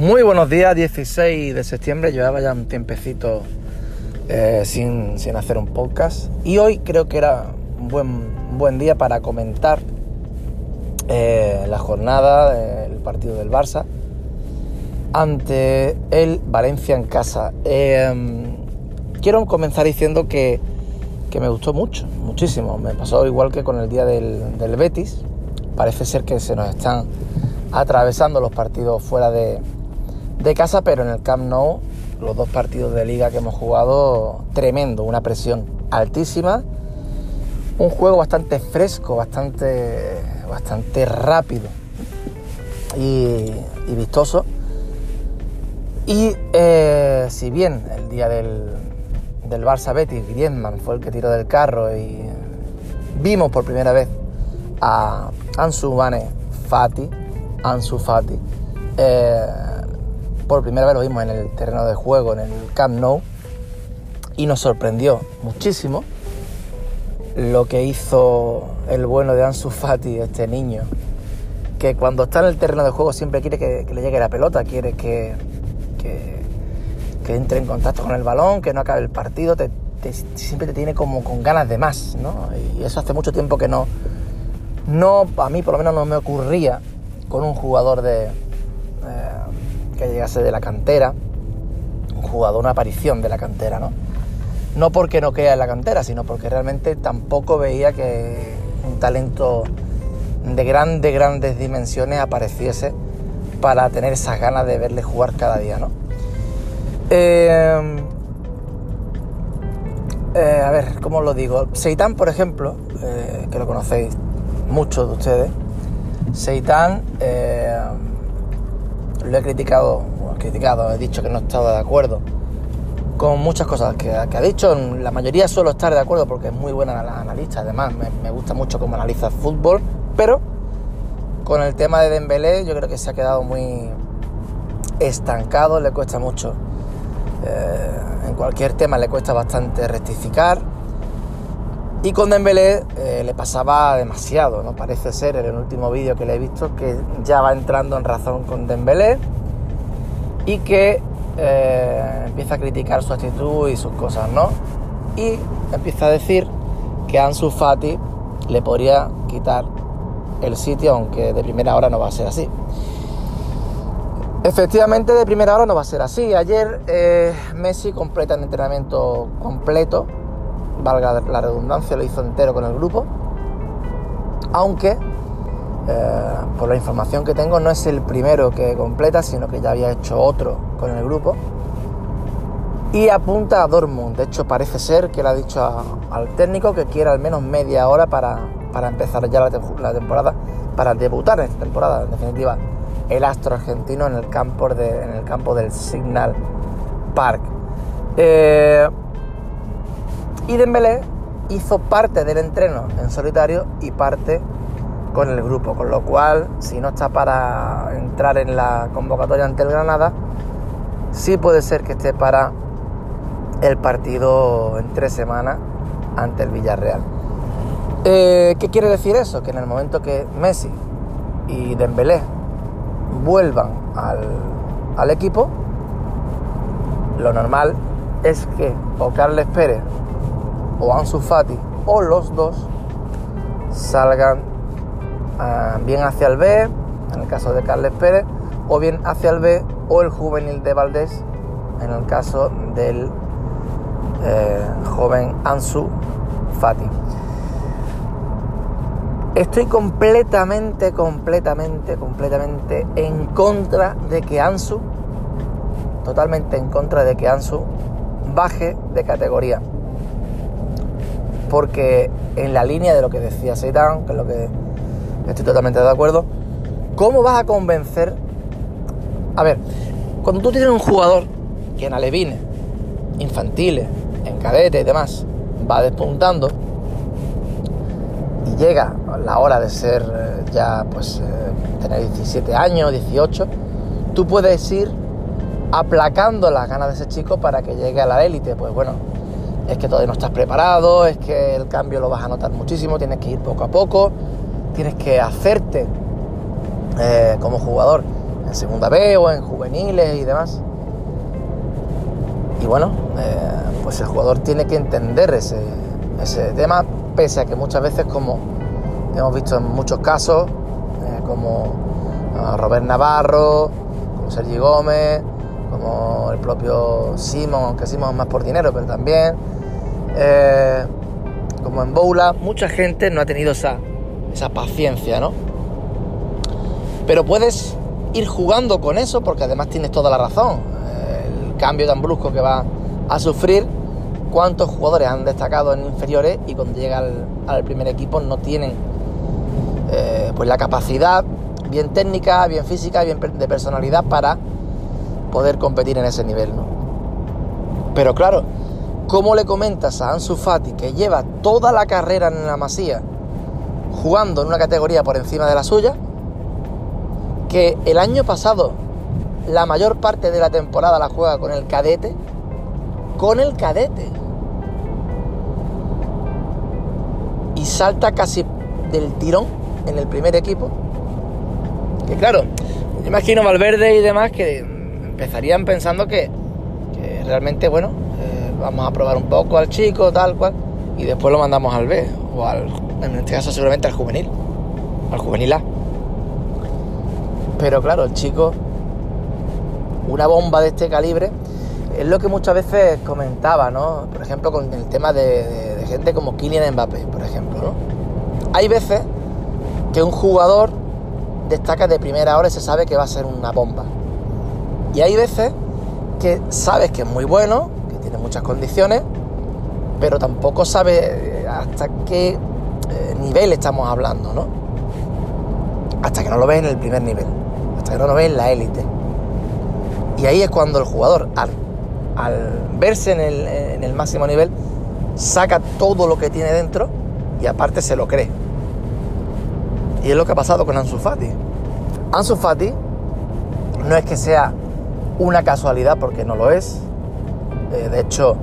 Muy buenos días, 16 de septiembre. Llevaba ya un tiempecito eh, sin, sin, hacer un podcast. Y hoy creo que era un buen, buen día para comentar eh, la jornada del partido del Barça ante el Valencia en casa. Eh, quiero comenzar diciendo que, que, me gustó mucho, muchísimo. Me pasó igual que con el día del, del Betis. Parece ser que se nos están atravesando los partidos fuera de, de casa, pero en el Camp Nou, los dos partidos de liga que hemos jugado, tremendo, una presión altísima, un juego bastante fresco, bastante, bastante rápido y, vistoso. Y eh, si bien el día del, del Barça Betis, Griezmann fue el que tiró del carro y vimos por primera vez a Ansu Mane Fati, Ansu Fati, eh, por primera vez lo vimos en el terreno de juego, en el Camp Nou, y nos sorprendió muchísimo lo que hizo el bueno de Ansu Fati, este niño, que cuando está en el terreno de juego siempre quiere que, le llegue la pelota, quiere que, que, entre en contacto con el balón, que no acabe el partido, te, siempre te tiene como con ganas de más, ¿no? Y eso hace mucho tiempo que no, no, a mí por lo menos no me ocurría con un jugador de, que llegase de la cantera, un jugador, una aparición de la cantera, ¿no? No porque no quede en la cantera, sino porque realmente tampoco veía que un talento de grandes, grandes dimensiones apareciese para tener esas ganas de verle jugar cada día, ¿no? Eh, eh, a ver, ¿cómo lo digo? Seitan, por ejemplo, eh, que lo conocéis muchos de ustedes, Seitan lo he criticado, bueno, criticado, he dicho que no he estado de acuerdo con muchas cosas que, ha dicho. La mayoría suelo estar de acuerdo porque es muy buena la analista, además me, me gusta mucho cómo analiza el fútbol, pero con el tema de Dembélé yo creo que se ha quedado muy estancado, le cuesta mucho. Eh, en cualquier tema le cuesta bastante rectificar. Y con Dembélé eh, le pasaba demasiado, ¿no? Parece ser en el último vídeo que le he visto que ya va entrando en razón con Dembélé y que eh, empieza a criticar su actitud y sus cosas, ¿no? Y empieza a decir que Ansu Fati le podría quitar el sitio, aunque de primera hora no va a ser así. Efectivamente, de primera hora no va a ser así. Ayer eh, Messi completa el entrenamiento completo, valga la redundancia, lo hizo entero con el grupo, aunque eh, por la información que tengo no es el primero que completa, sino que ya había hecho otro con el grupo. Y apunta a Dortmund, de hecho parece ser que le ha dicho al técnico que quiere al menos media hora para, para empezar ya la, temporada, para debutar esta temporada, en definitiva, el astro argentino en el campo, de, en el campo del Signal Park. Eh, y Dembélé hizo parte del entreno en solitario y parte con el grupo, con lo cual, si no está para entrar en la convocatoria ante el Granada, sí puede ser que esté para el partido en tres semanas ante el Villarreal. Eh, ¿Qué quiere decir eso? Que en el momento que Messi y Dembélé vuelvan al, al equipo, lo normal es que o Carles Pérez o Ansu Fati o los dos salgan uh, bien hacia el B, en el caso de Carles Pérez, o bien hacia el B o el juvenil de Valdés, en el caso del eh, joven Ansu Fati. Estoy completamente, completamente, completamente en contra de que Ansu, totalmente en contra de que Ansu baje de categoría. Porque en la línea de lo que decía Seitan, que es lo que estoy totalmente de acuerdo, ¿cómo vas a convencer? A ver, cuando tú tienes un jugador que en alevines, infantiles, en cadete y demás, va despuntando, y llega la hora de ser ya, pues, eh, tener 17 años, 18, tú puedes ir aplacando las ganas de ese chico para que llegue a la élite. Pues bueno, es que todavía no estás preparado, es que el cambio lo vas a notar muchísimo, tienes que ir poco a poco, tienes que hacerte eh, como jugador en segunda B o en juveniles y demás. Y bueno, eh, pues el jugador tiene que entender ese, ese tema, pese a que muchas veces, como hemos visto en muchos casos, eh, como Robert Navarro, como Sergi Gómez, como el propio Simon, aunque Simon más por dinero, pero también, eh, como en Boula, mucha gente no ha tenido esa, esa paciencia, ¿no? Pero puedes ir jugando con eso porque además tienes toda la razón. El cambio tan brusco que va a sufrir, cuántos jugadores han destacado en inferiores y cuando llega al, primer equipo no tienen eh, pues la capacidad bien técnica, bien física, bien de personalidad para poder competir en ese nivel, ¿no? Pero claro, ¿cómo le comentas a Ansu Fati que lleva toda la carrera en la Masía jugando en una categoría por encima de la suya? Que el año pasado la mayor parte de la temporada la juega con el cadete, con el cadete. Y salta casi del tirón en el primer equipo. Que claro, imagino Valverde y demás que empezarían pensando que, realmente, bueno, eh, vamos a probar un poco al chico, tal cual, y después lo mandamos al B, o al, en este caso seguramente al juvenil, al juvenil A. Pero claro, el chico, una bomba de este calibre, es lo que muchas veces comentaba, ¿no? Por ejemplo, con el tema de, gente como Kylian Mbappé, por ejemplo, ¿no? Hay veces que un jugador destaca de primera hora y se sabe que va a ser una bomba. Y hay veces que sabes que es muy bueno, que tiene muchas condiciones, pero tampoco sabes eh, hasta qué eh, nivel estamos hablando, ¿no? Hasta que no lo ves en el primer nivel, hasta que no lo ves en la élite. Y ahí es cuando el jugador, al, verse en el, en el máximo nivel, saca todo lo que tiene dentro y aparte se lo cree. Y es lo que ha pasado con Ansu Fati. Ansu Fati no es que sea una casualidad porque no lo es. Eh, de hecho,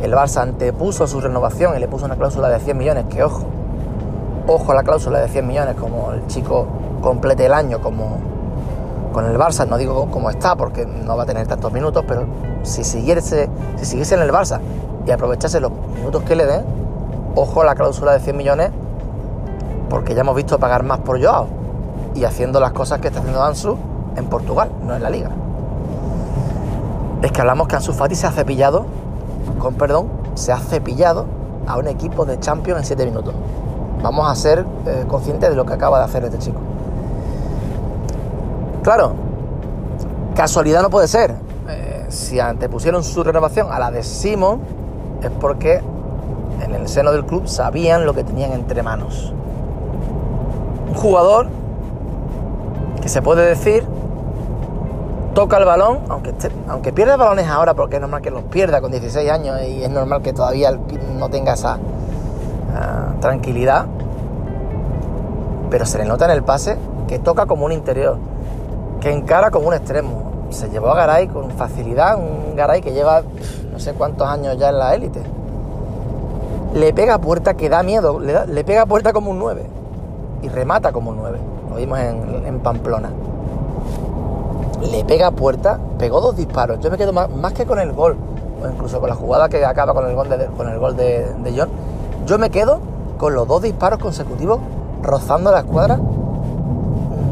el Barça antepuso su renovación y le puso una cláusula de 100 millones, que ojo, ojo a la cláusula de 100 millones, como el chico complete el año como con el Barça, no digo cómo está porque no va a tener tantos minutos, pero si siguiese, si siguiese en el Barça y aprovechase los minutos que le den, ojo a la cláusula de 100 millones, porque ya hemos visto pagar más por Joao y haciendo las cosas que está haciendo Ansu en Portugal, no en la liga es que hablamos que Ansu Fati se ha cepillado, con perdón, se ha cepillado a un equipo de Champions en 7 minutos. Vamos a ser eh, conscientes de lo que acaba de hacer este chico. Claro, casualidad no puede ser. Eh, si antepusieron su renovación a la de Simon, es porque en el seno del club sabían lo que tenían entre manos. Un jugador que se puede decir toca el balón, aunque, pierda balones ahora, porque es normal que los pierda con 16 años y es normal que todavía no tenga esa ah, tranquilidad, pero se le nota en el pase que toca como un interior, que encara como un extremo. Se llevó a Garay con facilidad, un Garay que lleva no sé cuántos años ya en la élite. Le pega puerta que da miedo, le, pega puerta como un 9 y remata como un 9. Lo vimos en Pamplona le pega a puerta, pegó dos disparos. Yo me quedo más, que con el gol, o incluso con la jugada que acaba con el gol de, con el gol de, John. Yo me quedo con los dos disparos consecutivos rozando la escuadra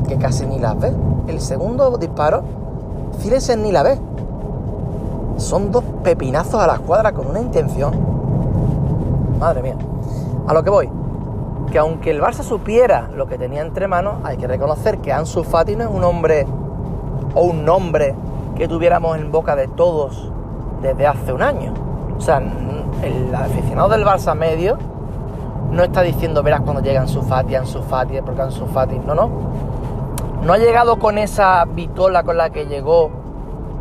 que casi ni las ve. El segundo disparo, fíjense ni la ve. Son dos pepinazos a la escuadra con una intención. Madre mía. A lo que voy. Que aunque el Barça supiera lo que tenía entre manos, hay que reconocer que Ansu Fati no es un hombre o un nombre que tuviéramos en boca de todos desde hace un año. O sea, el aficionado del Barça medio no está diciendo, verás cuando llega Ansu Fati, Ansu Fati, porque Ansu Fati... No, no. No ha llegado con esa vitola con la que llegó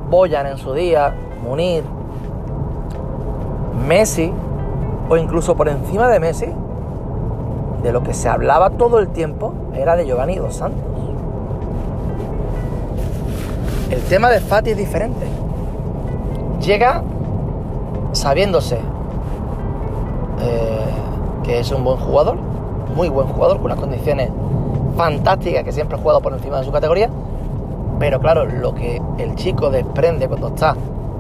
Boyan en su día, Munir, Messi, o incluso por encima de Messi, de lo que se hablaba todo el tiempo era de Giovanni Dos Santos. El tema de Fati es diferente. Llega sabiéndose eh, que es un buen jugador, muy buen jugador, con unas condiciones fantásticas, que siempre ha jugado por encima de su categoría, Pero claro, lo que el chico desprende cuando está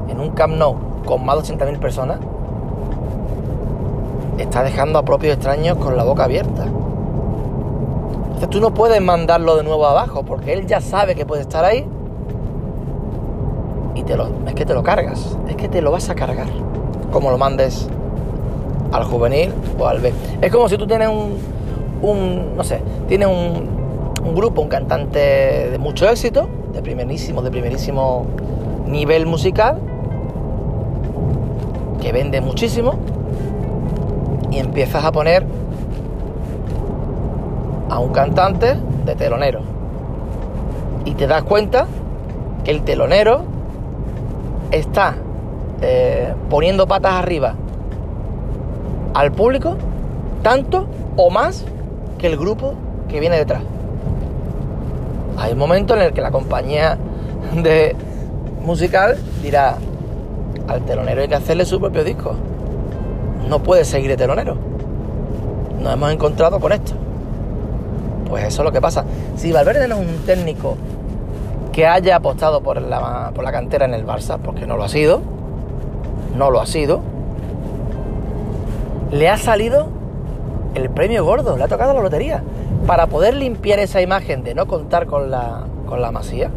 en un Camp Nou con más de 80.000 personas, está dejando a propios extraños con la boca abierta. Entonces tú no puedes mandarlo de nuevo abajo, porque él ya sabe que puede estar ahí y te lo, es que te lo cargas, es que te lo vas a cargar, como lo mandes al juvenil o al B. Es como si tú tienes un, un no sé, tienes un, un grupo, un cantante de mucho éxito, de primerísimo, de primerísimo nivel musical, que vende muchísimo, y empiezas a poner a un cantante de telonero. Y te das cuenta que el telonero está eh, poniendo patas arriba al público tanto o más que el grupo que viene detrás. Hay un momento en el que la compañía de musical dirá al telonero hay que hacerle su propio disco. No puede seguir de telonero. Nos hemos encontrado con esto. Pues eso es lo que pasa. Si Valverde no es un técnico que haya apostado por la, por la cantera en el Barça, porque no lo ha sido, no lo ha sido, le ha salido el premio gordo, le ha tocado la lotería. Para poder limpiar esa imagen de no contar con la, con la masía,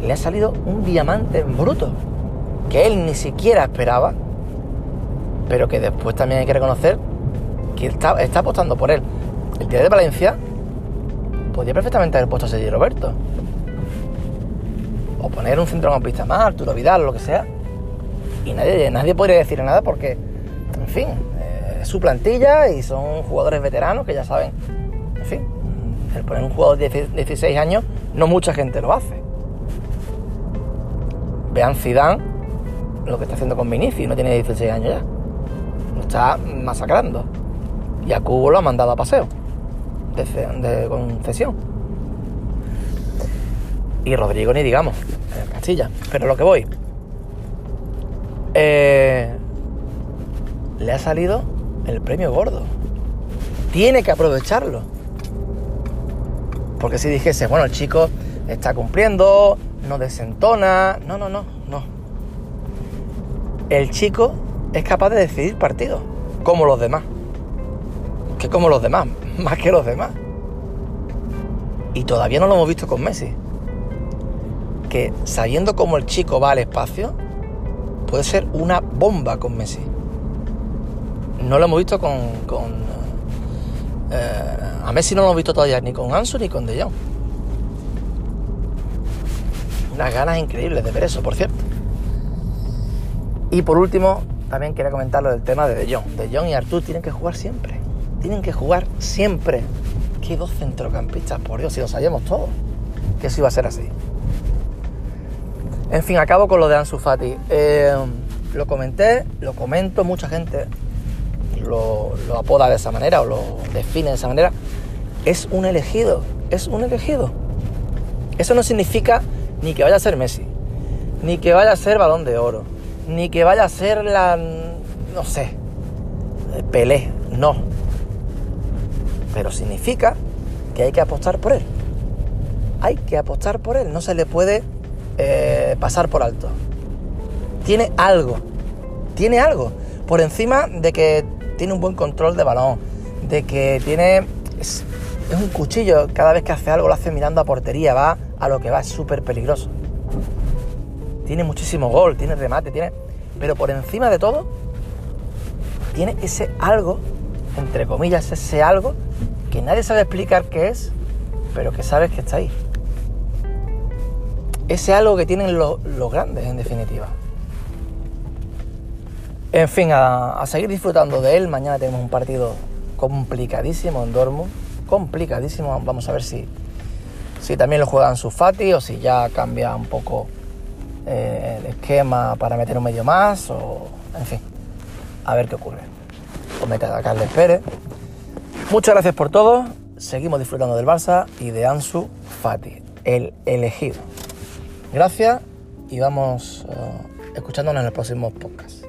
le ha salido un diamante en bruto, que él ni siquiera esperaba, pero que después también hay que reconocer que está, está apostando por él. El día de Valencia podía perfectamente haber puesto a Sergio Roberto. O poner un centrocampista más, Arturo Vidal, lo que sea. Y nadie, nadie podría decir nada porque, en fin, eh, es su plantilla y son jugadores veteranos que ya saben. En fin, el poner un jugador de 16 años, no mucha gente lo hace. Vean Zidane lo que está haciendo con Vinicius, no tiene 16 años ya. Lo está masacrando. Y a Cubo lo ha mandado a paseo de, concesión. Y Rodrigo ni digamos, en Castilla. Pero lo que voy. Eh, le ha salido el premio gordo. Tiene que aprovecharlo. Porque si dijese, bueno, el chico está cumpliendo, no desentona. No, no, no, no. El chico es capaz de decidir partidos, como los demás. Que como los demás, más que los demás. Y todavía no lo hemos visto con Messi. Que sabiendo cómo el chico va al espacio, puede ser una bomba con Messi. No lo hemos visto con... Eh, a Messi no lo hemos visto todavía ni con Ansu ni con De Jong. Unas ganas increíbles de ver eso, por cierto. Y por último, también quería comentar lo del tema de De Jong. De Jong y Artur tienen que jugar siempre tienen que jugar siempre. ¿Qué dos centrocampistas? Por Dios, si lo sabíamos todos, que eso iba a ser así. En fin, acabo con lo de Ansu Fati. Eh, lo comenté, lo comento, mucha gente lo, lo, apoda de esa manera o lo define de esa manera. Es un elegido, es un elegido. Eso no significa ni que vaya a ser Messi, ni que vaya a ser balón de oro, ni que vaya a ser la, no sé, Pelé, no pero significa que hay que apostar por él. Hay que apostar por él, no se le puede eh, pasar por alto. Tiene algo, tiene algo, por encima de que tiene un buen control de balón, de que tiene... Es, un cuchillo, cada vez que hace algo lo hace mirando a portería, va a lo que va, es súper peligroso. Tiene muchísimo gol, tiene remate, tiene... Pero por encima de todo, tiene ese algo, entre comillas, ese algo que nadie sabe explicar qué es, pero que sabes que está ahí. Ese algo que tienen los, grandes, en definitiva. En fin, a, seguir disfrutando de él. Mañana tenemos un partido complicadísimo en Dortmund. Complicadísimo. Vamos a ver si, si también lo juegan sus Fati o si ya cambia un poco eh, el esquema para meter un medio más. O, en fin, a ver qué ocurre. O mete a Carles Pérez. Muchas gracias por todo. Seguimos disfrutando del Barça y de Ansu Fati, el elegido. Gracias y vamos uh, escuchándonos en el próximo podcast.